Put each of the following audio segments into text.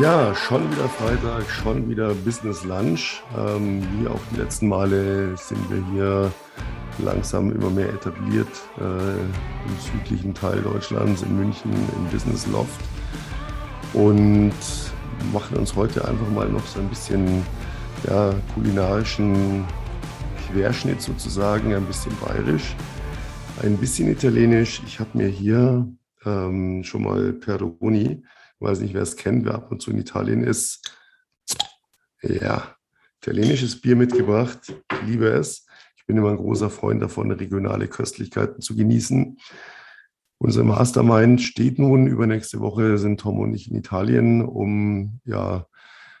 Ja, schon wieder Freitag, schon wieder Business Lunch. Ähm, wie auch die letzten Male sind wir hier langsam immer mehr etabliert äh, im südlichen Teil Deutschlands, in München, im Business Loft. Und machen uns heute einfach mal noch so ein bisschen ja, kulinarischen Querschnitt sozusagen, ein bisschen bayerisch, ein bisschen italienisch. Ich habe mir hier ähm, schon mal Peroni weiß nicht, wer es kennt, wer ab und zu in Italien ist. Ja, italienisches Bier mitgebracht. Ich liebe es. Ich bin immer ein großer Freund davon, regionale Köstlichkeiten zu genießen. Unser Mastermind steht nun. Übernächste Woche sind Tom und ich in Italien, um ja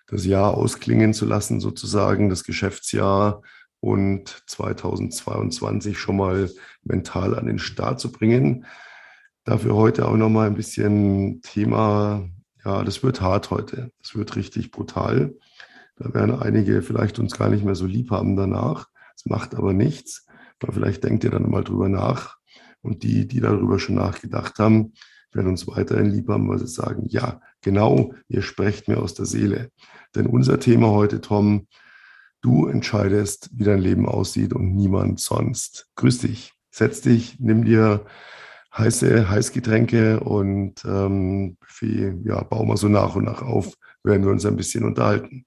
das Jahr ausklingen zu lassen, sozusagen das Geschäftsjahr und 2022 schon mal mental an den Start zu bringen. Dafür heute auch nochmal ein bisschen Thema, ja, das wird hart heute. Das wird richtig brutal. Da werden einige vielleicht uns gar nicht mehr so lieb haben danach. Es macht aber nichts. Aber vielleicht denkt ihr dann mal drüber nach. Und die, die darüber schon nachgedacht haben, werden uns weiterhin lieb haben, weil sie sagen, ja, genau, ihr sprecht mir aus der Seele. Denn unser Thema heute, Tom, du entscheidest, wie dein Leben aussieht und niemand sonst. Grüß dich, setz dich, nimm dir heiße Heißgetränke und ähm, Buffet, ja, bauen wir so nach und nach auf, werden wir uns ein bisschen unterhalten.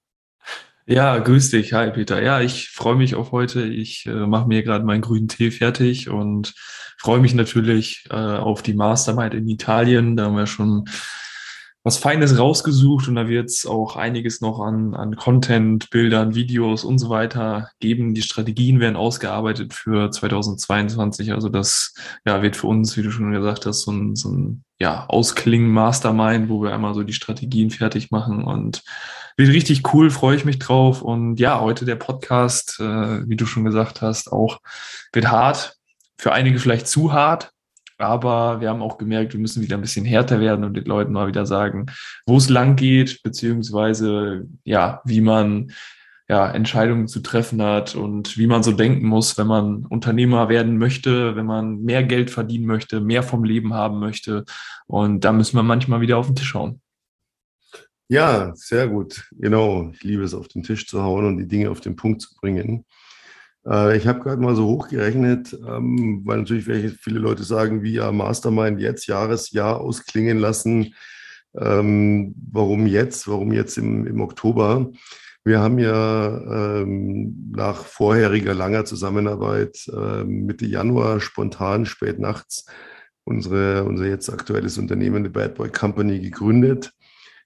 Ja, grüß dich. Hi, Peter. Ja, ich freue mich auf heute. Ich äh, mache mir gerade meinen grünen Tee fertig und freue mich natürlich äh, auf die Mastermind in Italien. Da haben wir schon was Feines rausgesucht und da wird es auch einiges noch an, an Content, Bildern, Videos und so weiter geben. Die Strategien werden ausgearbeitet für 2022. Also das ja, wird für uns, wie du schon gesagt hast, so ein, so ein ja, Ausklingen Mastermind, wo wir einmal so die Strategien fertig machen und wird richtig cool, freue ich mich drauf. Und ja, heute der Podcast, äh, wie du schon gesagt hast, auch wird hart. Für einige vielleicht zu hart, aber wir haben auch gemerkt, wir müssen wieder ein bisschen härter werden und den Leuten mal wieder sagen, wo es lang geht, beziehungsweise ja, wie man ja, Entscheidungen zu treffen hat und wie man so denken muss, wenn man Unternehmer werden möchte, wenn man mehr Geld verdienen möchte, mehr vom Leben haben möchte. Und da müssen wir manchmal wieder auf den Tisch hauen. Ja, sehr gut. Genau. Ich liebe es, auf den Tisch zu hauen und die Dinge auf den Punkt zu bringen. Äh, ich habe gerade mal so hochgerechnet, ähm, weil natürlich viele Leute sagen, wie ja Mastermind jetzt Jahresjahr ausklingen lassen. Ähm, warum jetzt? Warum jetzt im, im Oktober? Wir haben ja ähm, nach vorheriger langer Zusammenarbeit Mitte Januar spontan spät nachts unsere, unser jetzt aktuelles Unternehmen, die Bad Boy Company, gegründet,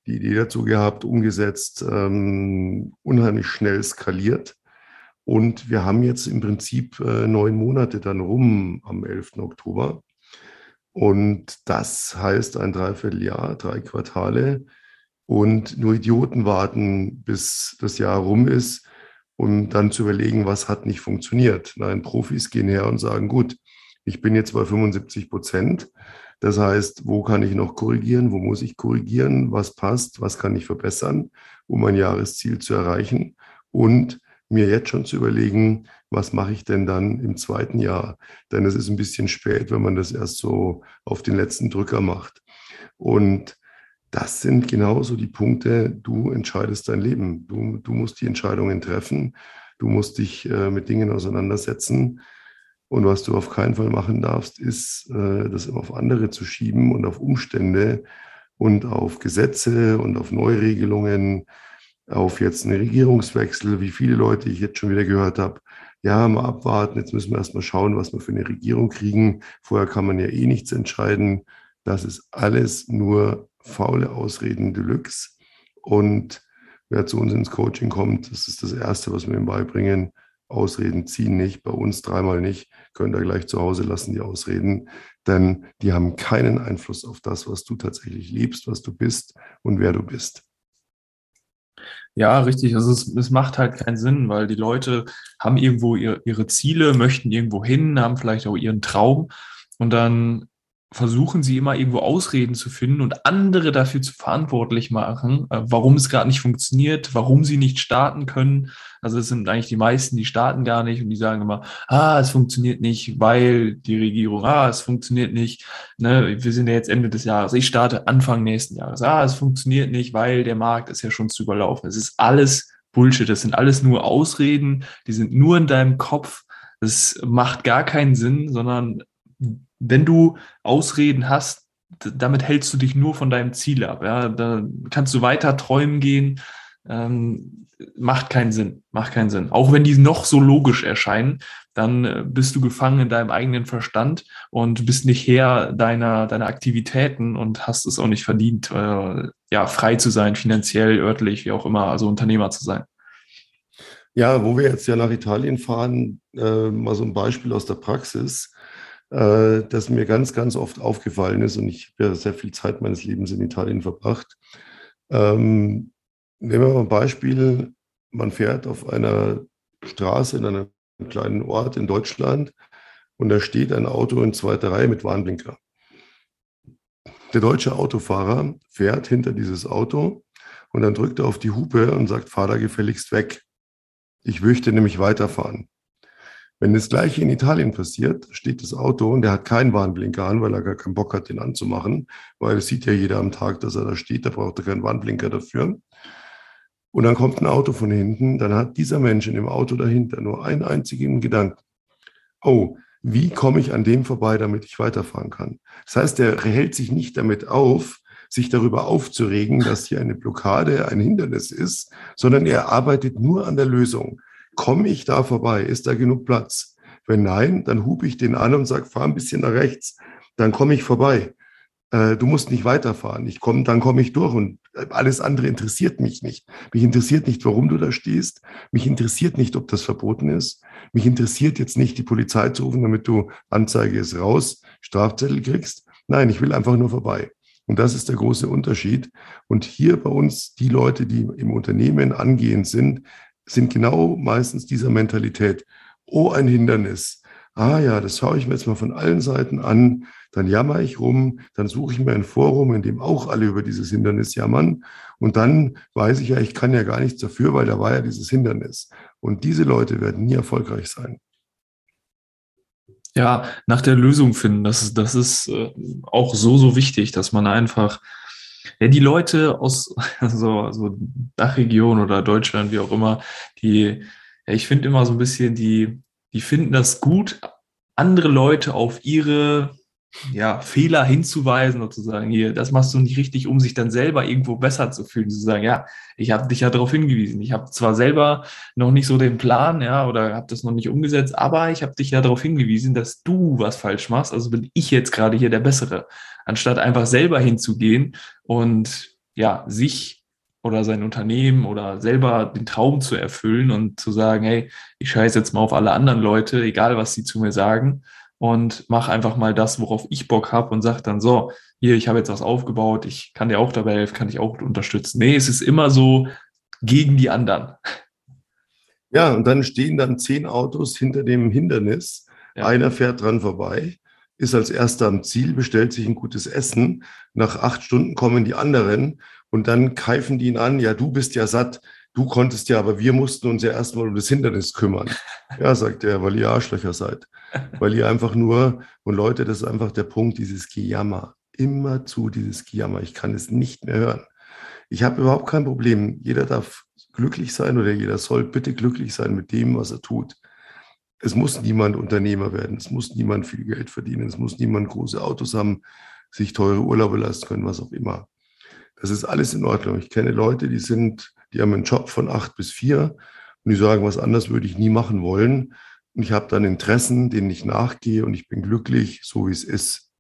die Idee dazu gehabt, umgesetzt, ähm, unheimlich schnell skaliert und wir haben jetzt im Prinzip äh, neun Monate dann rum am 11. Oktober. Und das heißt ein Dreivierteljahr, drei Quartale. Und nur Idioten warten, bis das Jahr rum ist, um dann zu überlegen, was hat nicht funktioniert. Nein, Profis gehen her und sagen, gut, ich bin jetzt bei 75 Prozent. Das heißt, wo kann ich noch korrigieren? Wo muss ich korrigieren? Was passt? Was kann ich verbessern, um mein Jahresziel zu erreichen? Und mir jetzt schon zu überlegen, was mache ich denn dann im zweiten Jahr? Denn es ist ein bisschen spät, wenn man das erst so auf den letzten Drücker macht. Und das sind genauso die Punkte, du entscheidest dein Leben. Du, du musst die Entscheidungen treffen. Du musst dich äh, mit Dingen auseinandersetzen. Und was du auf keinen Fall machen darfst, ist, äh, das immer auf andere zu schieben und auf Umstände und auf Gesetze und auf Neuregelungen auf jetzt einen Regierungswechsel, wie viele Leute ich jetzt schon wieder gehört habe, ja, mal abwarten, jetzt müssen wir erstmal schauen, was wir für eine Regierung kriegen. Vorher kann man ja eh nichts entscheiden. Das ist alles nur faule Ausreden Deluxe. Und wer zu uns ins Coaching kommt, das ist das Erste, was wir ihm beibringen. Ausreden ziehen nicht, bei uns dreimal nicht, könnt ihr gleich zu Hause lassen, die Ausreden, denn die haben keinen Einfluss auf das, was du tatsächlich liebst, was du bist und wer du bist. Ja, richtig. Also es, es macht halt keinen Sinn, weil die Leute haben irgendwo ihre, ihre Ziele, möchten irgendwo hin, haben vielleicht auch ihren Traum und dann versuchen sie immer irgendwo Ausreden zu finden und andere dafür zu verantwortlich machen, äh, warum es gerade nicht funktioniert, warum sie nicht starten können. Also es sind eigentlich die meisten, die starten gar nicht und die sagen immer, ah, es funktioniert nicht, weil die Regierung, ah, es funktioniert nicht, ne, wir sind ja jetzt Ende des Jahres, ich starte Anfang nächsten Jahres, ah, es funktioniert nicht, weil der Markt ist ja schon zu überlaufen. Es ist alles Bullshit, das sind alles nur Ausreden, die sind nur in deinem Kopf, das macht gar keinen Sinn, sondern wenn du Ausreden hast, damit hältst du dich nur von deinem Ziel ab. Ja? Da kannst du weiter träumen gehen. Ähm, macht keinen Sinn, macht keinen Sinn. Auch wenn die noch so logisch erscheinen, dann äh, bist du gefangen in deinem eigenen Verstand und bist nicht Herr deiner, deiner Aktivitäten und hast es auch nicht verdient, äh, ja, frei zu sein, finanziell, örtlich, wie auch immer, also Unternehmer zu sein. Ja, wo wir jetzt ja nach Italien fahren, äh, mal so ein Beispiel aus der Praxis. Äh, das mir ganz, ganz oft aufgefallen ist und ich habe ja sehr viel Zeit meines Lebens in Italien verbracht. Ähm, nehmen wir mal ein Beispiel, man fährt auf einer Straße in einem kleinen Ort in Deutschland und da steht ein Auto in zweiter Reihe mit Warnblinker. Der deutsche Autofahrer fährt hinter dieses Auto und dann drückt er auf die Hupe und sagt, fahr da gefälligst weg. Ich möchte nämlich weiterfahren. Wenn das gleiche in Italien passiert, steht das Auto und der hat keinen Warnblinker an, weil er gar keinen Bock hat, den anzumachen, weil es sieht ja jeder am Tag, dass er da steht, da braucht er keinen Warnblinker dafür. Und dann kommt ein Auto von hinten, dann hat dieser Mensch in dem Auto dahinter nur einen einzigen Gedanken. Oh, wie komme ich an dem vorbei, damit ich weiterfahren kann? Das heißt, er hält sich nicht damit auf, sich darüber aufzuregen, dass hier eine Blockade ein Hindernis ist, sondern er arbeitet nur an der Lösung. Komme ich da vorbei? Ist da genug Platz? Wenn nein, dann hupe ich den an und sage, fahr ein bisschen nach rechts. Dann komme ich vorbei. Äh, du musst nicht weiterfahren. Ich komme, dann komme ich durch und alles andere interessiert mich nicht. Mich interessiert nicht, warum du da stehst. Mich interessiert nicht, ob das verboten ist. Mich interessiert jetzt nicht, die Polizei zu rufen, damit du Anzeige ist raus, Strafzettel kriegst. Nein, ich will einfach nur vorbei. Und das ist der große Unterschied. Und hier bei uns, die Leute, die im Unternehmen angehend sind, sind genau meistens dieser Mentalität, oh, ein Hindernis. Ah ja, das schaue ich mir jetzt mal von allen Seiten an, dann jammer ich rum, dann suche ich mir ein Forum, in dem auch alle über dieses Hindernis jammern und dann weiß ich ja, ich kann ja gar nichts dafür, weil da war ja dieses Hindernis. Und diese Leute werden nie erfolgreich sein. Ja, nach der Lösung finden, das ist, das ist äh, auch so, so wichtig, dass man einfach ja, die Leute aus so, so Dachregion oder Deutschland, wie auch immer, die, ja, ich finde immer so ein bisschen, die, die finden das gut, andere Leute auf ihre ja, Fehler hinzuweisen und zu sagen, hier, das machst du nicht richtig, um sich dann selber irgendwo besser zu fühlen. Zu sagen, ja, ich habe dich ja darauf hingewiesen. Ich habe zwar selber noch nicht so den Plan, ja, oder habe das noch nicht umgesetzt, aber ich habe dich ja darauf hingewiesen, dass du was falsch machst. Also bin ich jetzt gerade hier der Bessere. Anstatt einfach selber hinzugehen und ja, sich oder sein Unternehmen oder selber den Traum zu erfüllen und zu sagen, hey, ich scheiße jetzt mal auf alle anderen Leute, egal was sie zu mir sagen, und mach einfach mal das, worauf ich Bock habe und sag dann so, hier, ich habe jetzt was aufgebaut, ich kann dir auch dabei helfen, kann dich auch unterstützen. Nee, es ist immer so gegen die anderen. Ja, und dann stehen dann zehn Autos hinter dem Hindernis. Ja. Einer fährt dran vorbei, ist als erster am Ziel, bestellt sich ein gutes Essen. Nach acht Stunden kommen die anderen und dann keifen die ihn an, ja, du bist ja satt, du konntest ja, aber wir mussten uns ja erstmal um das Hindernis kümmern. Ja, sagt er, weil ihr Arschlöcher seid. Weil ihr einfach nur, und Leute, das ist einfach der Punkt, dieses Gejammer. Immer zu dieses Gejammer. Ich kann es nicht mehr hören. Ich habe überhaupt kein Problem. Jeder darf glücklich sein oder jeder soll bitte glücklich sein mit dem, was er tut. Es muss niemand Unternehmer werden. Es muss niemand viel Geld verdienen. Es muss niemand große Autos haben, sich teure Urlaube leisten können, was auch immer. Das ist alles in Ordnung. Ich kenne Leute, die sind die haben einen Job von acht bis vier und die sagen, was anderes würde ich nie machen wollen. Und ich habe dann Interessen, denen ich nachgehe und ich bin glücklich, so wie es ist.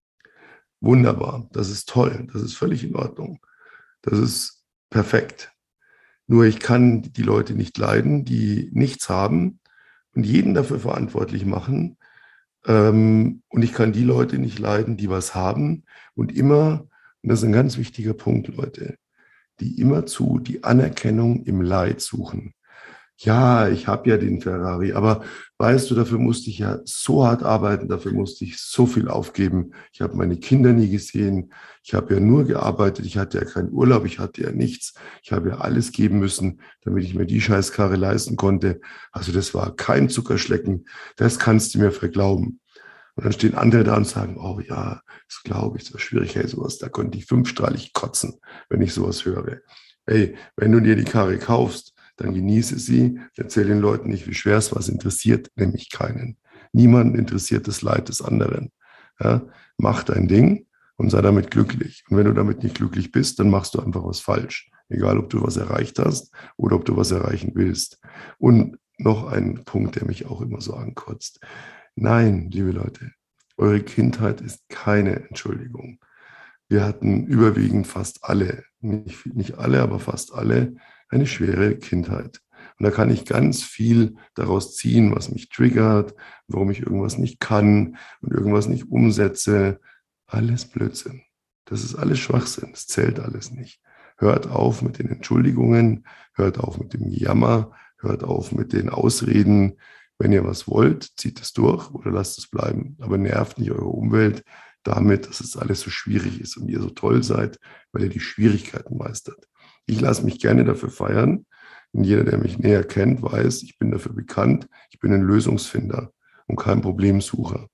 Wunderbar, das ist toll, das ist völlig in Ordnung. Das ist perfekt. Nur ich kann die Leute nicht leiden, die nichts haben und jeden dafür verantwortlich machen. Ähm, und ich kann die Leute nicht leiden, die was haben und immer, und das ist ein ganz wichtiger Punkt, Leute, die immerzu die Anerkennung im Leid suchen. Ja, ich habe ja den Ferrari, aber weißt du, dafür musste ich ja so hart arbeiten, dafür musste ich so viel aufgeben. Ich habe meine Kinder nie gesehen, ich habe ja nur gearbeitet, ich hatte ja keinen Urlaub, ich hatte ja nichts. Ich habe ja alles geben müssen, damit ich mir die Scheißkarre leisten konnte. Also das war kein Zuckerschlecken, das kannst du mir verglauben. Und dann stehen andere da und sagen, oh ja, das glaube ich, das war schwierig, hey, sowas, da konnte ich fünfstrahlig kotzen, wenn ich sowas höre. Hey, wenn du dir die Karre kaufst, dann genieße sie, erzähl den Leuten nicht, wie schwer es was interessiert, nämlich keinen. Niemand interessiert das Leid des anderen. Ja, mach dein Ding und sei damit glücklich. Und wenn du damit nicht glücklich bist, dann machst du einfach was falsch. Egal, ob du was erreicht hast oder ob du was erreichen willst. Und noch ein Punkt, der mich auch immer so ankotzt. Nein, liebe Leute, eure Kindheit ist keine Entschuldigung. Wir hatten überwiegend fast alle, nicht, nicht alle, aber fast alle, eine schwere Kindheit. Und da kann ich ganz viel daraus ziehen, was mich triggert, warum ich irgendwas nicht kann und irgendwas nicht umsetze. Alles Blödsinn. Das ist alles Schwachsinn. Das zählt alles nicht. Hört auf mit den Entschuldigungen, hört auf mit dem Jammer, hört auf mit den Ausreden. Wenn ihr was wollt, zieht es durch oder lasst es bleiben. Aber nervt nicht eure Umwelt damit, dass es alles so schwierig ist und ihr so toll seid, weil ihr die Schwierigkeiten meistert. Ich lasse mich gerne dafür feiern. Und jeder, der mich näher kennt, weiß, ich bin dafür bekannt. Ich bin ein Lösungsfinder und kein Problemsucher.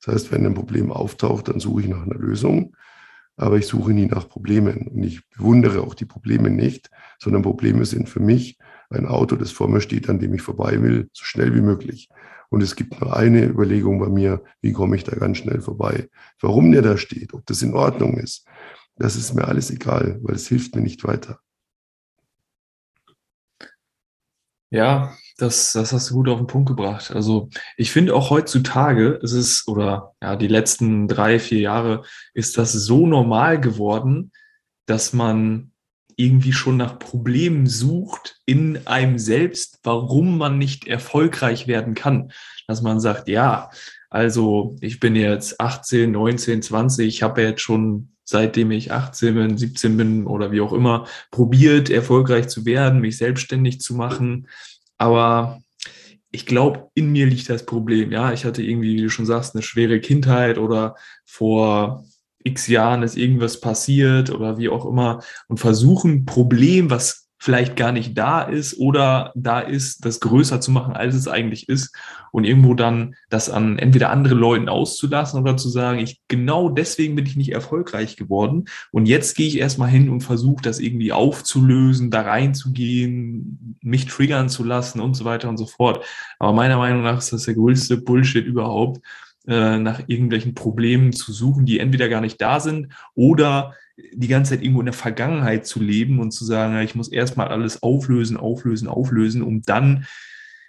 Das heißt, wenn ein Problem auftaucht, dann suche ich nach einer Lösung. Aber ich suche nie nach Problemen. Und ich bewundere auch die Probleme nicht, sondern Probleme sind für mich ein Auto, das vor mir steht, an dem ich vorbei will, so schnell wie möglich. Und es gibt nur eine Überlegung bei mir, wie komme ich da ganz schnell vorbei? Warum der da steht, ob das in Ordnung ist, das ist mir alles egal, weil es hilft mir nicht weiter. Ja, das, das hast du gut auf den Punkt gebracht. Also ich finde auch heutzutage ist es, oder ja, die letzten drei, vier Jahre ist das so normal geworden, dass man irgendwie schon nach Problemen sucht in einem selbst, warum man nicht erfolgreich werden kann. Dass man sagt, ja, also ich bin jetzt 18, 19, 20, ich habe jetzt schon seitdem ich 18 bin, 17 bin oder wie auch immer, probiert, erfolgreich zu werden, mich selbstständig zu machen. Aber ich glaube, in mir liegt das Problem. Ja, ich hatte irgendwie, wie du schon sagst, eine schwere Kindheit oder vor x Jahren ist irgendwas passiert oder wie auch immer und versuchen, Problem, was vielleicht gar nicht da ist oder da ist, das größer zu machen, als es eigentlich ist und irgendwo dann das an entweder andere Leuten auszulassen oder zu sagen, ich genau deswegen bin ich nicht erfolgreich geworden und jetzt gehe ich erstmal hin und versuche das irgendwie aufzulösen, da reinzugehen, mich triggern zu lassen und so weiter und so fort. Aber meiner Meinung nach ist das der größte Bullshit überhaupt, äh, nach irgendwelchen Problemen zu suchen, die entweder gar nicht da sind oder die ganze Zeit irgendwo in der Vergangenheit zu leben und zu sagen, ich muss erstmal alles auflösen, auflösen, auflösen, um dann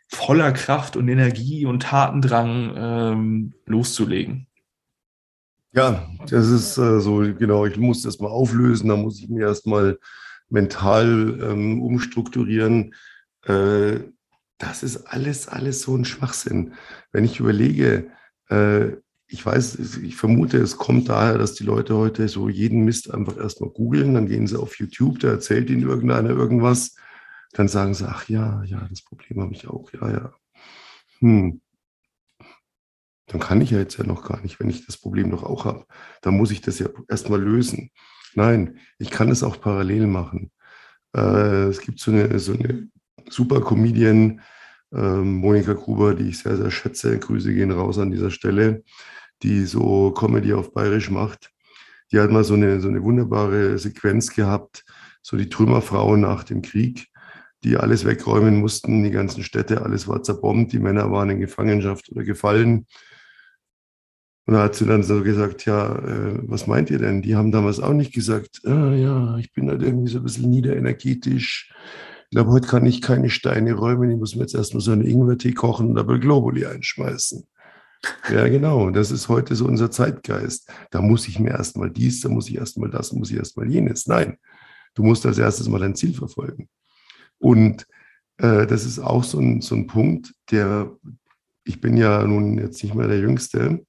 voller Kraft und Energie und Tatendrang ähm, loszulegen. Ja, das ist äh, so, genau, ich muss das mal auflösen, da muss ich mir erstmal mental ähm, umstrukturieren. Äh, das ist alles, alles so ein Schwachsinn. Wenn ich überlege, äh, ich weiß, ich vermute, es kommt daher, dass die Leute heute so jeden Mist einfach erstmal googeln, dann gehen sie auf YouTube, da erzählt ihnen irgendeiner irgendwas, dann sagen sie, ach ja, ja, das Problem habe ich auch, ja, ja. Hm. Dann kann ich ja jetzt ja noch gar nicht, wenn ich das Problem noch auch habe. Dann muss ich das ja erstmal lösen. Nein, ich kann es auch parallel machen. Äh, es gibt so eine, so eine super Comedian, äh, Monika Gruber, die ich sehr, sehr schätze. Grüße gehen raus an dieser Stelle die so Comedy auf Bayerisch macht. Die hat mal so eine, so eine wunderbare Sequenz gehabt, so die Trümmerfrauen nach dem Krieg, die alles wegräumen mussten, die ganzen Städte, alles war zerbombt, die Männer waren in Gefangenschaft oder gefallen. Und da hat sie dann so gesagt, ja, äh, was meint ihr denn? Die haben damals auch nicht gesagt, ah, ja, ich bin halt irgendwie so ein bisschen niederenergetisch. Ich glaube, heute kann ich keine Steine räumen, ich muss mir jetzt erstmal so einen Ingwertee kochen und Double Globuli einschmeißen. Ja, genau. Das ist heute so unser Zeitgeist. Da muss ich mir erstmal dies, da muss ich erstmal das, da muss ich erstmal jenes. Nein, du musst als erstes mal dein Ziel verfolgen. Und äh, das ist auch so ein, so ein Punkt, der, ich bin ja nun jetzt nicht mehr der Jüngste.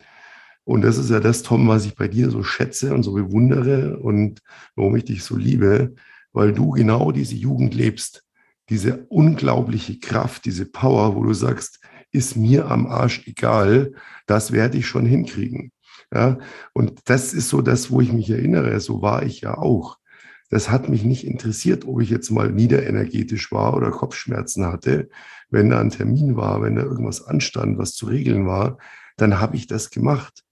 Und das ist ja das, Tom, was ich bei dir so schätze und so bewundere und warum ich dich so liebe, weil du genau diese Jugend lebst diese unglaubliche Kraft, diese Power, wo du sagst, ist mir am Arsch egal, das werde ich schon hinkriegen. Ja, und das ist so das, wo ich mich erinnere. So war ich ja auch. Das hat mich nicht interessiert, ob ich jetzt mal niederenergetisch war oder Kopfschmerzen hatte. Wenn da ein Termin war, wenn da irgendwas anstand, was zu regeln war, dann habe ich das gemacht.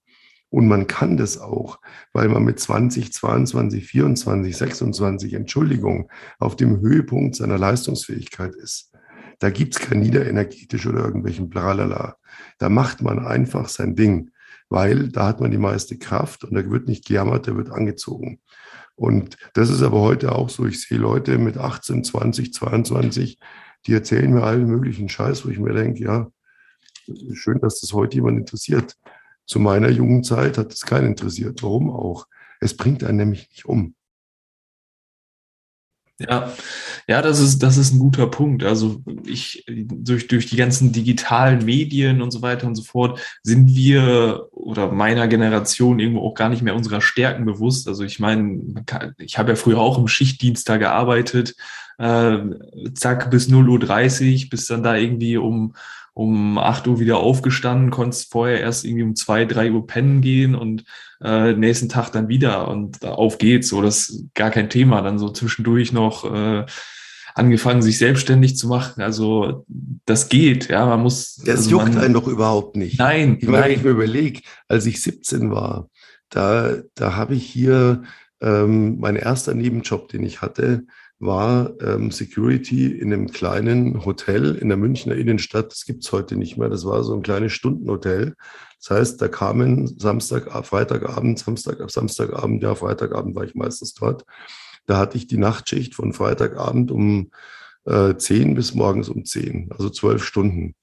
Und man kann das auch, weil man mit 20, 22, 24, 26, Entschuldigung, auf dem Höhepunkt seiner Leistungsfähigkeit ist. Da gibt es kein niederenergetisch oder irgendwelchen Blalala. Da macht man einfach sein Ding, weil da hat man die meiste Kraft und da wird nicht gejammert, da wird angezogen. Und das ist aber heute auch so. Ich sehe Leute mit 18, 20, 22, die erzählen mir allen möglichen Scheiß, wo ich mir denke, ja, schön, dass das heute jemand interessiert. Zu meiner jungen Zeit hat es keinen interessiert. Warum auch? Es bringt einen nämlich nicht um. Ja, ja, das ist, das ist ein guter Punkt. Also ich, durch, durch die ganzen digitalen Medien und so weiter und so fort sind wir oder meiner Generation irgendwo auch gar nicht mehr unserer Stärken bewusst. Also ich meine, ich habe ja früher auch im Schichtdienst da gearbeitet, äh, zack, bis 0.30 Uhr, bis dann da irgendwie um, um 8 Uhr wieder aufgestanden, konntest vorher erst irgendwie um 2, 3 Uhr pennen gehen und äh, nächsten Tag dann wieder und auf geht's. So, das ist gar kein Thema. Dann so zwischendurch noch äh, angefangen, sich selbstständig zu machen. Also das geht, ja, man muss. Das also juckt man, einen doch überhaupt nicht. Nein, ich meine, nein. ich mir überlege, als ich 17 war, da, da habe ich hier ähm, mein erster Nebenjob, den ich hatte, war ähm, Security in einem kleinen Hotel in der Münchner Innenstadt. Das gibt's heute nicht mehr. Das war so ein kleines Stundenhotel. Das heißt, da kamen Samstag, Freitagabend, Samstag, Samstagabend, ja, Freitagabend war ich meistens dort. Da hatte ich die Nachtschicht von Freitagabend um äh, 10 bis morgens um 10, also zwölf Stunden.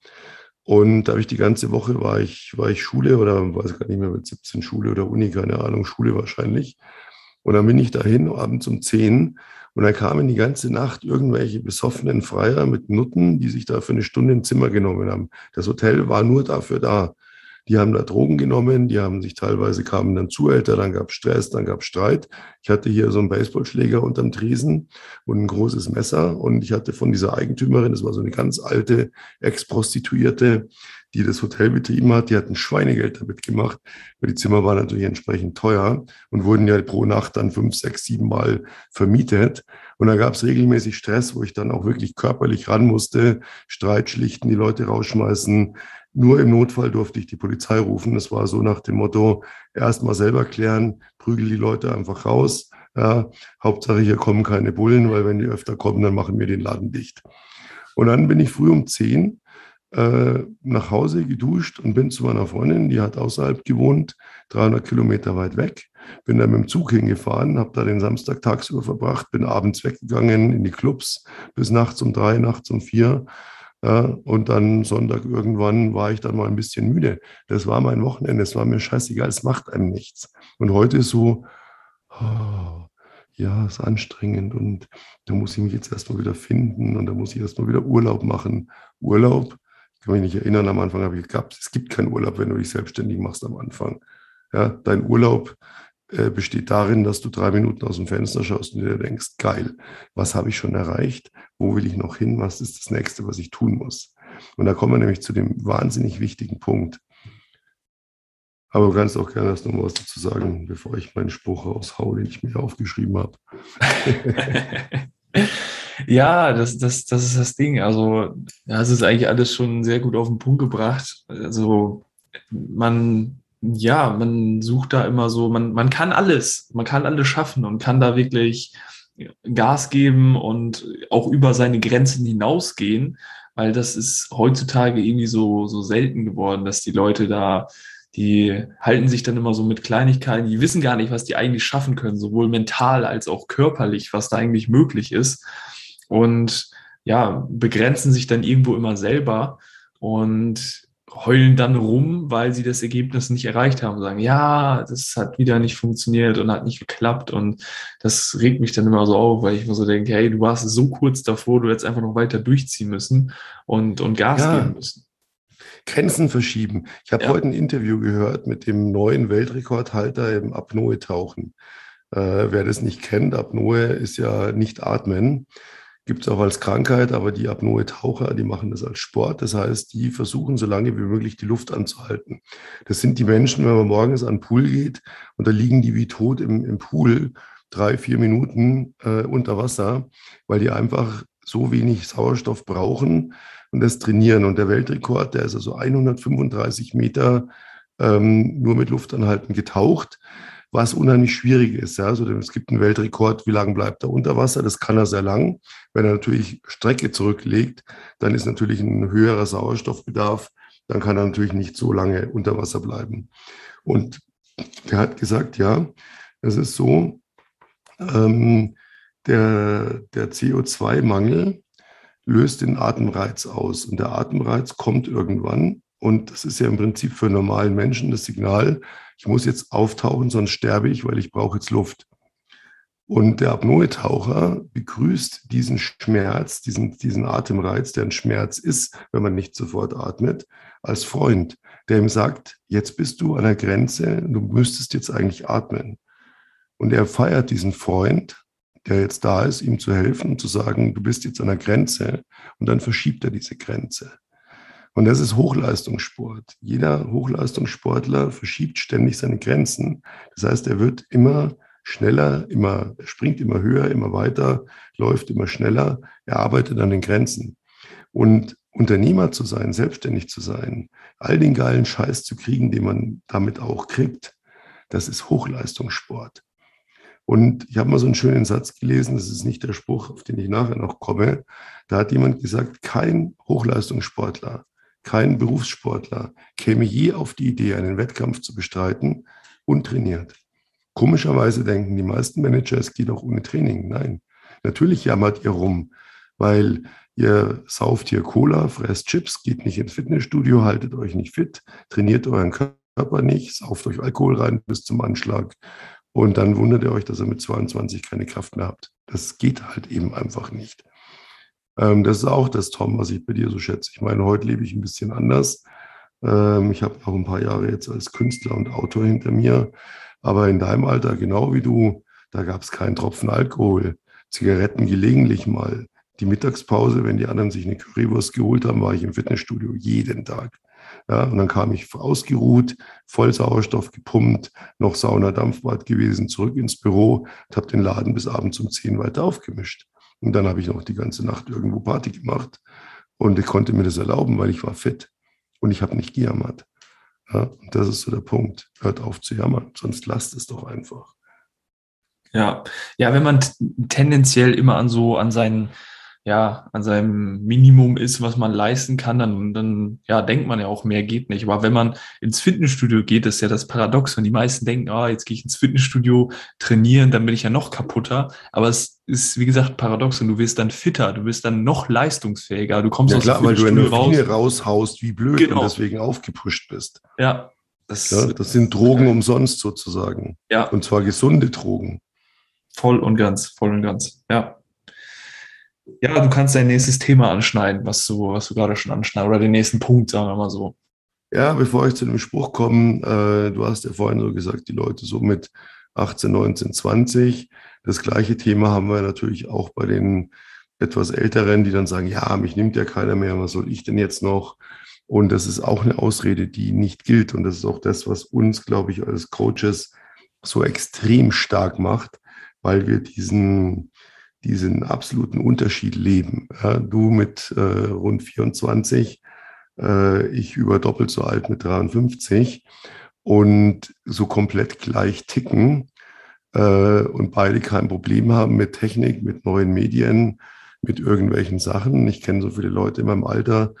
Und da habe ich die ganze Woche war ich, war ich Schule oder weiß gar nicht mehr mit 17 Schule oder Uni, keine Ahnung, Schule wahrscheinlich. Und dann bin ich dahin abends um 10 und dann kamen die ganze Nacht irgendwelche besoffenen Freier mit Nutten, die sich da für eine Stunde ein Zimmer genommen haben. Das Hotel war nur dafür da. Die haben da Drogen genommen, die haben sich teilweise kamen dann Zuhälter, dann gab es Stress, dann gab Streit. Ich hatte hier so einen Baseballschläger unterm Tresen und ein großes Messer und ich hatte von dieser Eigentümerin, das war so eine ganz alte Ex-Prostituierte, die das Hotel betrieben hat, die hat ein Schweinegeld damit gemacht, weil die Zimmer waren natürlich entsprechend teuer und wurden ja pro Nacht dann fünf, sechs, sieben Mal vermietet. Und da gab es regelmäßig Stress, wo ich dann auch wirklich körperlich ran musste, Streit schlichten, die Leute rausschmeißen, nur im Notfall durfte ich die Polizei rufen. Das war so nach dem Motto, erst mal selber klären, prügel die Leute einfach raus. Ja, Hauptsache, hier kommen keine Bullen, weil wenn die öfter kommen, dann machen wir den Laden dicht. Und dann bin ich früh um zehn äh, nach Hause geduscht und bin zu meiner Freundin, die hat außerhalb gewohnt, 300 Kilometer weit weg. Bin dann mit dem Zug hingefahren, habe da den Samstag tagsüber verbracht, bin abends weggegangen in die Clubs bis nachts um drei, nachts um vier ja, und dann Sonntag irgendwann war ich dann mal ein bisschen müde. Das war mein Wochenende. Es war mir scheißegal. Es macht einem nichts. Und heute ist so, oh, ja, ist anstrengend und da muss ich mich jetzt erstmal wieder finden und da muss ich erstmal wieder Urlaub machen. Urlaub, kann mich nicht erinnern, am Anfang habe ich gehabt, es gibt keinen Urlaub, wenn du dich selbstständig machst am Anfang. Ja, dein Urlaub äh, besteht darin, dass du drei Minuten aus dem Fenster schaust und dir denkst, geil, was habe ich schon erreicht? Wo will ich noch hin? Was ist das nächste, was ich tun muss? Und da kommen wir nämlich zu dem wahnsinnig wichtigen Punkt. Aber du kannst auch gerne erst noch mal was dazu sagen, bevor ich meinen Spruch raushaue, den ich mir aufgeschrieben habe. ja, das, das, das ist das Ding. Also, das ist eigentlich alles schon sehr gut auf den Punkt gebracht. Also, man ja, man sucht da immer so, man, man kann alles, man kann alles schaffen und kann da wirklich Gas geben und auch über seine Grenzen hinausgehen, weil das ist heutzutage irgendwie so, so selten geworden, dass die Leute da, die halten sich dann immer so mit Kleinigkeiten, die wissen gar nicht, was die eigentlich schaffen können, sowohl mental als auch körperlich, was da eigentlich möglich ist. Und ja, begrenzen sich dann irgendwo immer selber. Und heulen dann rum, weil sie das Ergebnis nicht erreicht haben, sagen, ja, das hat wieder nicht funktioniert und hat nicht geklappt und das regt mich dann immer so auf, weil ich mir so denke, hey, du warst so kurz davor, du hättest einfach noch weiter durchziehen müssen und, und Gas ja. geben müssen. Grenzen verschieben. Ich habe ja. heute ein Interview gehört mit dem neuen Weltrekordhalter im Apnoe-Tauchen. Äh, wer das nicht kennt, Apnoe ist ja nicht atmen. Gibt es auch als Krankheit, aber die Apnoe-Taucher, die machen das als Sport. Das heißt, die versuchen so lange wie möglich die Luft anzuhalten. Das sind die Menschen, wenn man morgens an den Pool geht und da liegen die wie tot im, im Pool, drei, vier Minuten äh, unter Wasser, weil die einfach so wenig Sauerstoff brauchen und das trainieren. Und der Weltrekord, der ist also 135 Meter ähm, nur mit Luftanhalten getaucht was unheimlich schwierig ist. Ja? Also es gibt einen Weltrekord, wie lange bleibt er unter Wasser? Das kann er sehr lang. Wenn er natürlich Strecke zurücklegt, dann ist natürlich ein höherer Sauerstoffbedarf. Dann kann er natürlich nicht so lange unter Wasser bleiben. Und er hat gesagt, ja, es ist so, ähm, der, der CO2-Mangel löst den Atemreiz aus. Und der Atemreiz kommt irgendwann. Und das ist ja im Prinzip für normalen Menschen das Signal, ich muss jetzt auftauchen, sonst sterbe ich, weil ich brauche jetzt Luft. Und der Apnoe-Taucher begrüßt diesen Schmerz, diesen, diesen Atemreiz, der ein Schmerz ist, wenn man nicht sofort atmet, als Freund, der ihm sagt, jetzt bist du an der Grenze, du müsstest jetzt eigentlich atmen. Und er feiert diesen Freund, der jetzt da ist, ihm zu helfen, zu sagen, du bist jetzt an der Grenze. Und dann verschiebt er diese Grenze. Und das ist Hochleistungssport. Jeder Hochleistungssportler verschiebt ständig seine Grenzen. Das heißt, er wird immer schneller, immer, er springt immer höher, immer weiter, läuft immer schneller, er arbeitet an den Grenzen. Und Unternehmer zu sein, selbstständig zu sein, all den geilen Scheiß zu kriegen, den man damit auch kriegt, das ist Hochleistungssport. Und ich habe mal so einen schönen Satz gelesen, das ist nicht der Spruch, auf den ich nachher noch komme. Da hat jemand gesagt, kein Hochleistungssportler kein Berufssportler käme je auf die Idee, einen Wettkampf zu bestreiten, untrainiert. Komischerweise denken die meisten Manager, es geht auch ohne Training. Nein, natürlich jammert ihr rum, weil ihr sauft hier Cola, fresst Chips, geht nicht ins Fitnessstudio, haltet euch nicht fit, trainiert euren Körper nicht, sauft euch Alkohol rein bis zum Anschlag und dann wundert ihr euch, dass ihr mit 22 keine Kraft mehr habt. Das geht halt eben einfach nicht. Ähm, das ist auch das, Tom, was ich bei dir so schätze. Ich meine, heute lebe ich ein bisschen anders. Ähm, ich habe auch ein paar Jahre jetzt als Künstler und Autor hinter mir. Aber in deinem Alter, genau wie du, da gab es keinen Tropfen Alkohol. Zigaretten gelegentlich mal. Die Mittagspause, wenn die anderen sich eine Currywurst geholt haben, war ich im Fitnessstudio jeden Tag. Ja, und dann kam ich ausgeruht, voll Sauerstoff gepumpt, noch Sauna, Dampfbad gewesen, zurück ins Büro und habe den Laden bis abends um zehn weiter aufgemischt. Und dann habe ich noch die ganze Nacht irgendwo Party gemacht. Und ich konnte mir das erlauben, weil ich war fit. Und ich habe nicht gejammert. Ja, und das ist so der Punkt. Hört auf zu jammern, sonst lasst es doch einfach. Ja, ja, wenn man tendenziell immer an so an seinen ja, an seinem Minimum ist, was man leisten kann, dann, dann ja, denkt man ja auch, mehr geht nicht. Aber wenn man ins Fitnessstudio geht, ist ja das Paradox. Und die meisten denken, ah, jetzt gehe ich ins Fitnessstudio trainieren, dann bin ich ja noch kaputter. Aber es ist, wie gesagt, paradox und du wirst dann fitter, du wirst dann noch leistungsfähiger. Du kommst ja, aus klar, weil du eine raus. raushaust wie blöd genau. und deswegen aufgepusht bist. Ja. Das, ja, das sind Drogen umsonst sozusagen. Ja. Und zwar gesunde Drogen. Voll und ganz, voll und ganz. Ja. Ja, du kannst dein nächstes Thema anschneiden, was du, was du gerade schon anschneidest, oder den nächsten Punkt, sagen wir mal so. Ja, bevor ich zu dem Spruch komme, äh, du hast ja vorhin so gesagt, die Leute so mit 18, 19, 20. Das gleiche Thema haben wir natürlich auch bei den etwas Älteren, die dann sagen, ja, mich nimmt ja keiner mehr, was soll ich denn jetzt noch? Und das ist auch eine Ausrede, die nicht gilt. Und das ist auch das, was uns, glaube ich, als Coaches so extrem stark macht, weil wir diesen, diesen absoluten Unterschied leben. Ja, du mit äh, rund 24, äh, ich über doppelt so alt mit 53 und so komplett gleich ticken äh, und beide kein Problem haben mit Technik, mit neuen Medien, mit irgendwelchen Sachen. Ich kenne so viele Leute in meinem Alter,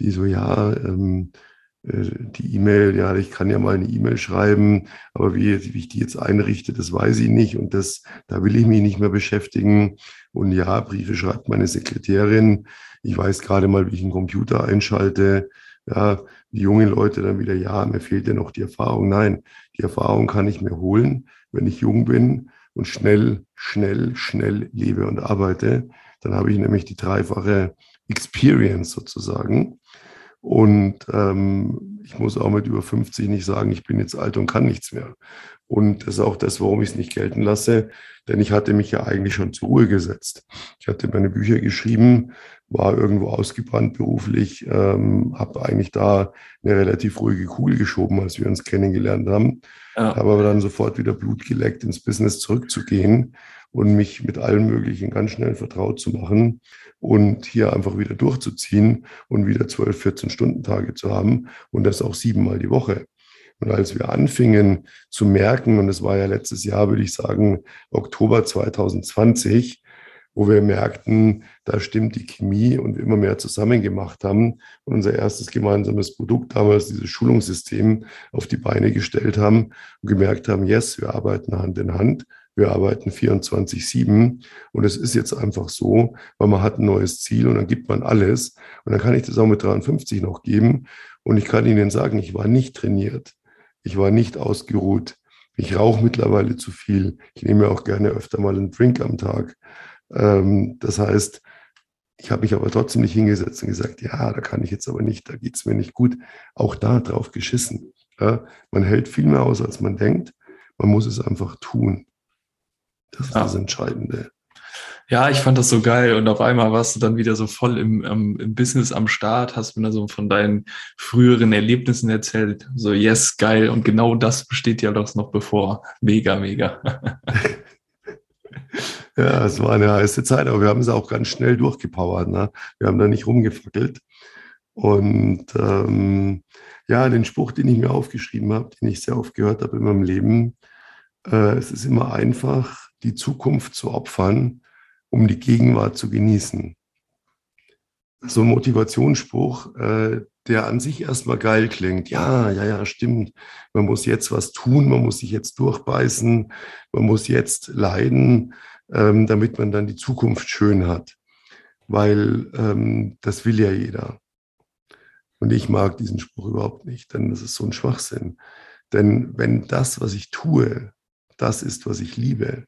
die so, ja, ähm, äh, die E-Mail, ja, ich kann ja mal eine E-Mail schreiben, aber wie, wie, ich die jetzt einrichte, das weiß ich nicht und das, da will ich mich nicht mehr beschäftigen. Und ja, Briefe schreibt meine Sekretärin. Ich weiß gerade mal, wie ich einen Computer einschalte. Ja, die jungen Leute dann wieder, ja, mir fehlt ja noch die Erfahrung. Nein, die Erfahrung kann ich mir holen, wenn ich jung bin und schnell, schnell, schnell lebe und arbeite. Dann habe ich nämlich die dreifache Experience sozusagen. Und ähm, ich muss auch mit über 50 nicht sagen, ich bin jetzt alt und kann nichts mehr. Und das ist auch das, warum ich es nicht gelten lasse, denn ich hatte mich ja eigentlich schon zur Ruhe gesetzt. Ich hatte meine Bücher geschrieben, war irgendwo ausgebrannt beruflich, ähm, habe eigentlich da eine relativ ruhige Kugel geschoben, als wir uns kennengelernt haben. Ja. Habe aber dann sofort wieder Blut geleckt, ins Business zurückzugehen und mich mit allem Möglichen ganz schnell vertraut zu machen und hier einfach wieder durchzuziehen und wieder 12, 14 Stunden Tage zu haben und das auch siebenmal die Woche. Und als wir anfingen zu merken, und es war ja letztes Jahr, würde ich sagen, Oktober 2020, wo wir merkten, da stimmt die Chemie und immer mehr zusammen gemacht haben und unser erstes gemeinsames Produkt damals, dieses Schulungssystem, auf die Beine gestellt haben und gemerkt haben, yes, wir arbeiten Hand in Hand, wir arbeiten 24-7 und es ist jetzt einfach so, weil man hat ein neues Ziel und dann gibt man alles und dann kann ich das auch mit 53 noch geben und ich kann Ihnen sagen, ich war nicht trainiert, ich war nicht ausgeruht, ich rauche mittlerweile zu viel, ich nehme auch gerne öfter mal einen Drink am Tag ähm, das heißt, ich habe mich aber trotzdem nicht hingesetzt und gesagt, ja, da kann ich jetzt aber nicht, da geht es mir nicht gut. Auch da drauf geschissen. Man hält viel mehr aus, als man denkt. Man muss es einfach tun. Das ist ja. das Entscheidende. Ja, ich fand das so geil und auf einmal warst du dann wieder so voll im, im, im Business am Start, hast mir da so von deinen früheren Erlebnissen erzählt. So, yes, geil und genau das besteht ja doch noch bevor. Mega, mega. Ja, es war eine heiße Zeit, aber wir haben es auch ganz schnell durchgepowert. Ne? Wir haben da nicht rumgefackelt. Und ähm, ja, den Spruch, den ich mir aufgeschrieben habe, den ich sehr oft gehört habe in meinem Leben, äh, es ist immer einfach, die Zukunft zu opfern, um die Gegenwart zu genießen. So ein Motivationsspruch, äh, der an sich erstmal geil klingt. Ja, ja, ja, stimmt. Man muss jetzt was tun, man muss sich jetzt durchbeißen, man muss jetzt leiden ähm, damit man dann die Zukunft schön hat. Weil ähm, das will ja jeder. Und ich mag diesen Spruch überhaupt nicht, denn das ist so ein Schwachsinn. Denn wenn das, was ich tue, das ist, was ich liebe,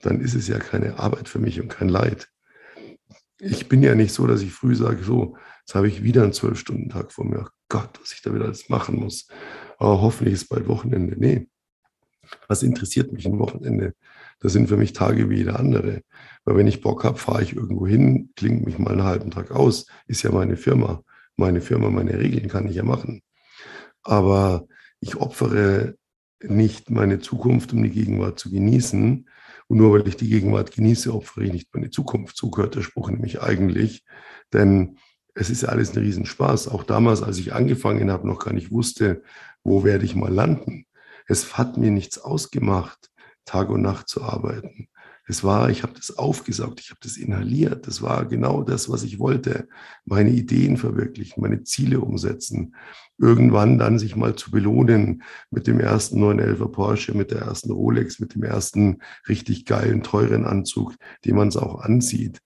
dann ist es ja keine Arbeit für mich und kein Leid. Ich bin ja nicht so, dass ich früh sage, so, jetzt habe ich wieder einen Zwölf-Stunden-Tag vor mir. Ach Gott, was ich da wieder alles machen muss. Aber hoffentlich ist bald Wochenende. Nee. Was interessiert mich ein Wochenende? Das sind für mich Tage wie jeder andere. Weil wenn ich Bock habe, fahre ich irgendwo hin, klingt mich mal einen halben Tag aus. Ist ja meine Firma. Meine Firma, meine Regeln kann ich ja machen. Aber ich opfere nicht meine Zukunft, um die Gegenwart zu genießen. Und nur weil ich die Gegenwart genieße, opfere ich nicht meine Zukunft. So gehört der Spruch nämlich eigentlich. Denn es ist alles ein Riesenspaß. Auch damals, als ich angefangen habe, noch gar nicht wusste, wo werde ich mal landen. Es hat mir nichts ausgemacht, Tag und Nacht zu arbeiten. Es war, ich habe das aufgesaugt, ich habe das inhaliert. Das war genau das, was ich wollte. Meine Ideen verwirklichen, meine Ziele umsetzen. Irgendwann dann sich mal zu belohnen mit dem ersten 911er Porsche, mit der ersten Rolex, mit dem ersten richtig geilen, teuren Anzug, den man es auch ansieht.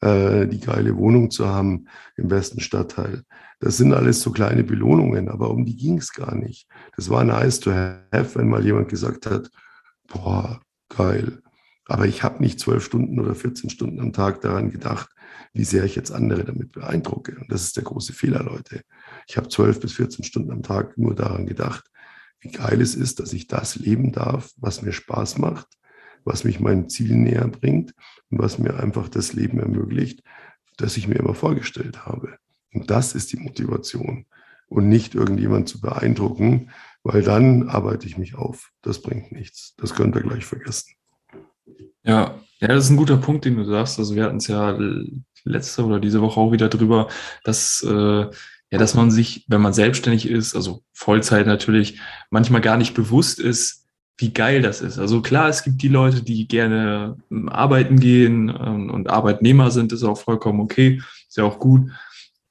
Äh, die geile Wohnung zu haben im besten Stadtteil. Das sind alles so kleine Belohnungen, aber um die ging es gar nicht. Das war nice to have, wenn mal jemand gesagt hat, boah, geil. Aber ich habe nicht zwölf Stunden oder 14 Stunden am Tag daran gedacht, wie sehr ich jetzt andere damit beeindrucke. Und das ist der große Fehler, Leute. Ich habe zwölf bis 14 Stunden am Tag nur daran gedacht, wie geil es ist, dass ich das leben darf, was mir Spaß macht, was mich meinem Ziel näher bringt und was mir einfach das Leben ermöglicht, das ich mir immer vorgestellt habe. Und das ist die Motivation. Und nicht irgendjemand zu beeindrucken, weil dann arbeite ich mich auf. Das bringt nichts. Das könnt ihr gleich vergessen. Ja, ja, das ist ein guter Punkt, den du sagst. Also wir hatten es ja letzte oder diese Woche auch wieder drüber, dass äh, ja, dass man sich, wenn man selbstständig ist, also Vollzeit natürlich, manchmal gar nicht bewusst ist, wie geil das ist. Also klar, es gibt die Leute, die gerne ähm, arbeiten gehen ähm, und Arbeitnehmer sind, ist auch vollkommen okay, ist ja auch gut.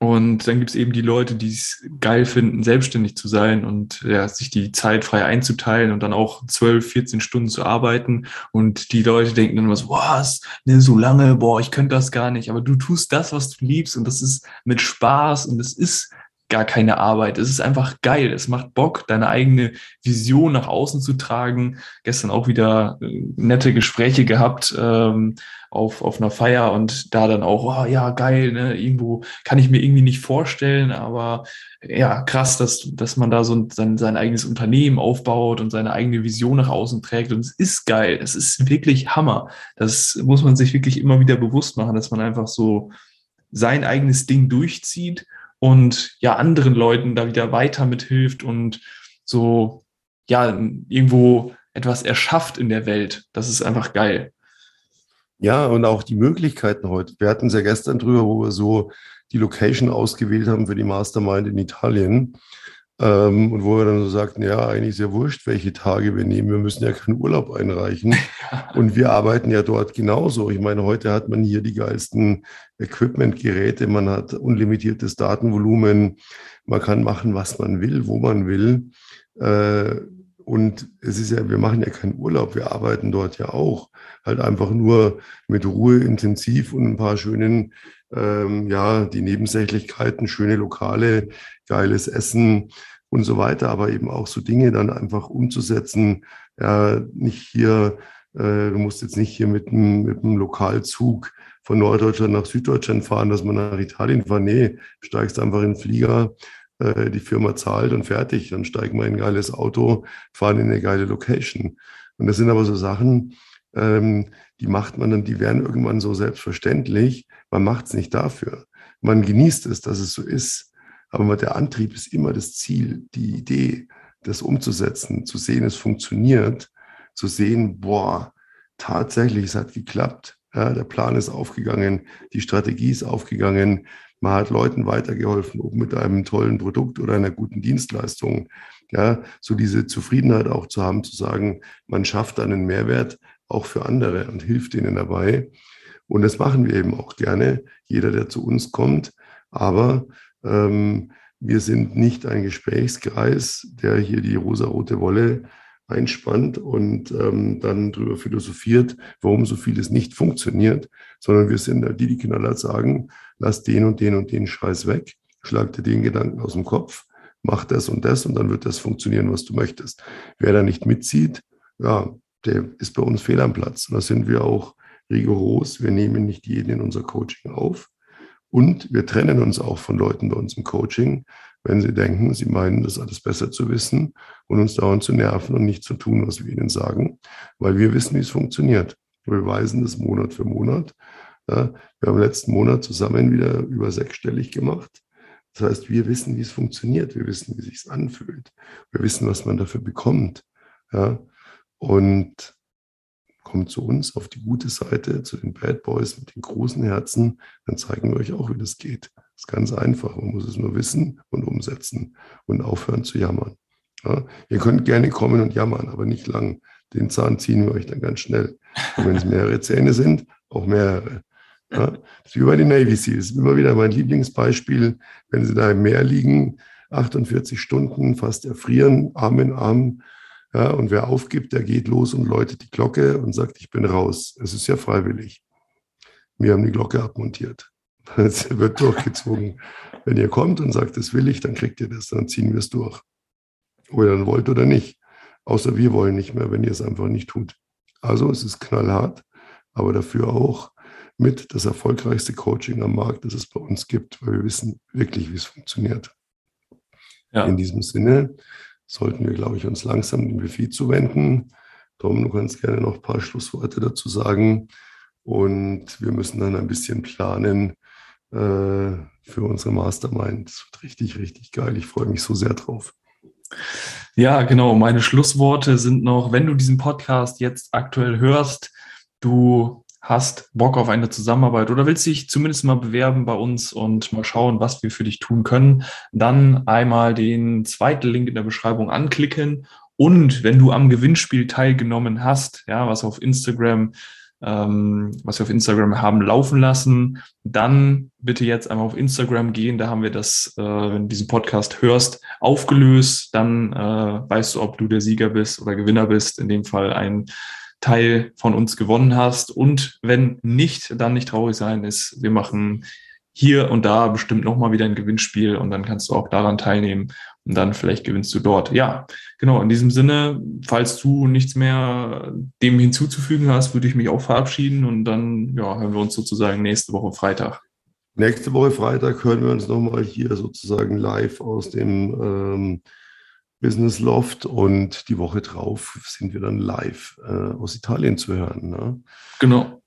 Und dann gibt es eben die Leute, die es geil finden, selbstständig zu sein und ja, sich die Zeit frei einzuteilen und dann auch 12, 14 Stunden zu arbeiten. Und die Leute denken dann immer so, was, ne, so lange, boah, ich könnte das gar nicht. Aber du tust das, was du liebst und das ist mit Spaß und es ist gar keine Arbeit. Es ist einfach geil. Es macht Bock, deine eigene Vision nach außen zu tragen. Gestern auch wieder äh, nette Gespräche gehabt ähm, auf, auf einer Feier und da dann auch, oh ja, geil, ne? irgendwo kann ich mir irgendwie nicht vorstellen, aber ja, krass, dass, dass man da so sein, sein eigenes Unternehmen aufbaut und seine eigene Vision nach außen trägt. Und es ist geil. Es ist wirklich Hammer. Das muss man sich wirklich immer wieder bewusst machen, dass man einfach so sein eigenes Ding durchzieht und ja anderen Leuten da wieder weiter mithilft und so ja irgendwo etwas erschafft in der Welt. Das ist einfach geil. Ja, und auch die Möglichkeiten heute. Wir hatten es ja gestern drüber, wo wir so die Location ausgewählt haben für die Mastermind in Italien. Ähm, und wo wir dann so sagten, ja, eigentlich ist ja wurscht, welche Tage wir nehmen. Wir müssen ja keinen Urlaub einreichen. Und wir arbeiten ja dort genauso. Ich meine, heute hat man hier die geilsten Equipment-Geräte, man hat unlimitiertes Datenvolumen, man kann machen, was man will, wo man will. Äh, und es ist ja, wir machen ja keinen Urlaub, wir arbeiten dort ja auch. Halt einfach nur mit Ruhe, intensiv und ein paar schönen, ähm, ja, die Nebensächlichkeiten, schöne Lokale, geiles Essen und so weiter, aber eben auch so Dinge dann einfach umzusetzen. Ja, nicht hier, äh, du musst jetzt nicht hier mit einem, mit einem Lokalzug von Norddeutschland nach Süddeutschland fahren, dass man nach Italien fahren. Nee, steigst einfach in den Flieger, äh, die Firma zahlt und fertig. Dann steigen wir in ein geiles Auto, fahren in eine geile Location. Und das sind aber so Sachen, ähm, die macht man dann, die werden irgendwann so selbstverständlich. Man macht es nicht dafür. Man genießt es, dass es so ist. Aber der Antrieb ist immer das Ziel, die Idee, das umzusetzen, zu sehen, es funktioniert, zu sehen, boah, tatsächlich, es hat geklappt. Ja, der Plan ist aufgegangen, die Strategie ist aufgegangen, man hat Leuten weitergeholfen, ob mit einem tollen Produkt oder einer guten Dienstleistung. Ja, so diese Zufriedenheit auch zu haben, zu sagen, man schafft einen Mehrwert auch für andere und hilft ihnen dabei. Und das machen wir eben auch gerne, jeder, der zu uns kommt. Aber ähm, wir sind nicht ein Gesprächskreis, der hier die rosarote Wolle einspannt und ähm, dann darüber philosophiert, warum so vieles nicht funktioniert, sondern wir sind da die, die Knaller sagen, lass den und den und den Scheiß weg, schlag dir den Gedanken aus dem Kopf, mach das und das und dann wird das funktionieren, was du möchtest. Wer da nicht mitzieht, ja, der ist bei uns fehl am Platz. Da sind wir auch rigoros. Wir nehmen nicht jeden in unser Coaching auf. Und wir trennen uns auch von Leuten bei uns im Coaching, wenn sie denken, sie meinen, das alles besser zu wissen und uns dauernd zu nerven und nicht zu tun, was wir ihnen sagen, weil wir wissen, wie es funktioniert. Wir beweisen das Monat für Monat. Ja, wir haben letzten Monat zusammen wieder über sechsstellig gemacht. Das heißt, wir wissen, wie es funktioniert. Wir wissen, wie es sich anfühlt. Wir wissen, was man dafür bekommt. Ja, und kommt zu uns auf die gute Seite, zu den Bad Boys mit den großen Herzen, dann zeigen wir euch auch, wie das geht. Das ist ganz einfach. Man muss es nur wissen und umsetzen und aufhören zu jammern. Ja, ihr könnt gerne kommen und jammern, aber nicht lang. Den Zahn ziehen wir euch dann ganz schnell. Und wenn es mehrere Zähne sind, auch mehrere. Ja, das ist wie bei den Navy Seals. Immer wieder mein Lieblingsbeispiel. Wenn sie da im Meer liegen, 48 Stunden fast erfrieren, Arm in Arm, ja, und wer aufgibt, der geht los und läutet die Glocke und sagt, ich bin raus. Es ist ja freiwillig. Wir haben die Glocke abmontiert. Es wird durchgezogen. Wenn ihr kommt und sagt, das will ich, dann kriegt ihr das, dann ziehen wir es durch. Ob ihr dann wollt oder nicht. Außer wir wollen nicht mehr, wenn ihr es einfach nicht tut. Also es ist knallhart, aber dafür auch mit das erfolgreichste Coaching am Markt, das es bei uns gibt, weil wir wissen wirklich, wie es funktioniert. Ja. In diesem Sinne, sollten wir, glaube ich, uns langsam dem Buffet zuwenden. Tom, du kannst gerne noch ein paar Schlussworte dazu sagen. Und wir müssen dann ein bisschen planen für unsere Mastermind. Das wird richtig, richtig geil. Ich freue mich so sehr drauf. Ja, genau. Meine Schlussworte sind noch, wenn du diesen Podcast jetzt aktuell hörst, du hast Bock auf eine Zusammenarbeit oder willst dich zumindest mal bewerben bei uns und mal schauen, was wir für dich tun können, dann einmal den zweiten Link in der Beschreibung anklicken. Und wenn du am Gewinnspiel teilgenommen hast, ja, was auf Instagram, ähm, was wir auf Instagram haben laufen lassen, dann bitte jetzt einmal auf Instagram gehen. Da haben wir das, äh, wenn du diesen Podcast hörst, aufgelöst. Dann äh, weißt du, ob du der Sieger bist oder Gewinner bist. In dem Fall ein Teil von uns gewonnen hast. Und wenn nicht, dann nicht traurig sein ist. Wir machen hier und da bestimmt nochmal wieder ein Gewinnspiel und dann kannst du auch daran teilnehmen und dann vielleicht gewinnst du dort. Ja, genau. In diesem Sinne, falls du nichts mehr dem hinzuzufügen hast, würde ich mich auch verabschieden und dann ja, hören wir uns sozusagen nächste Woche Freitag. Nächste Woche Freitag hören wir uns nochmal hier sozusagen live aus dem ähm, Business Loft und die Woche drauf sind wir dann live äh, aus Italien zu hören. Ne? Genau.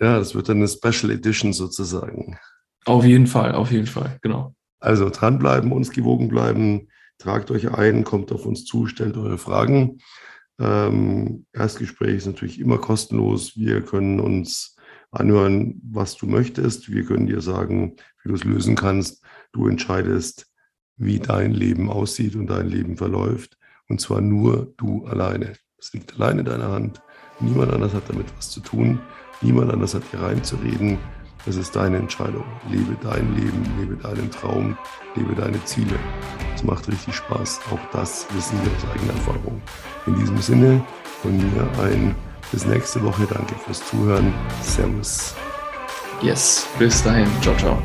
Ja, das wird dann eine Special Edition sozusagen. Auf jeden Fall, auf jeden Fall, genau. Also dranbleiben, uns gewogen bleiben, tragt euch ein, kommt auf uns zu, stellt eure Fragen. Ähm, Erstgespräch ist natürlich immer kostenlos. Wir können uns anhören, was du möchtest. Wir können dir sagen, wie du es lösen kannst. Du entscheidest, wie dein Leben aussieht und dein Leben verläuft. Und zwar nur du alleine. Es liegt allein in deiner Hand. Niemand anders hat damit was zu tun. Niemand anders hat hier reinzureden. Es ist deine Entscheidung. Lebe dein Leben, lebe deinen Traum, lebe deine Ziele. Es macht richtig Spaß. Auch das wissen wir aus eigener Erfahrung. In diesem Sinne von mir ein bis nächste Woche. Danke fürs Zuhören. Servus. Yes, bis dahin. Ciao, ciao.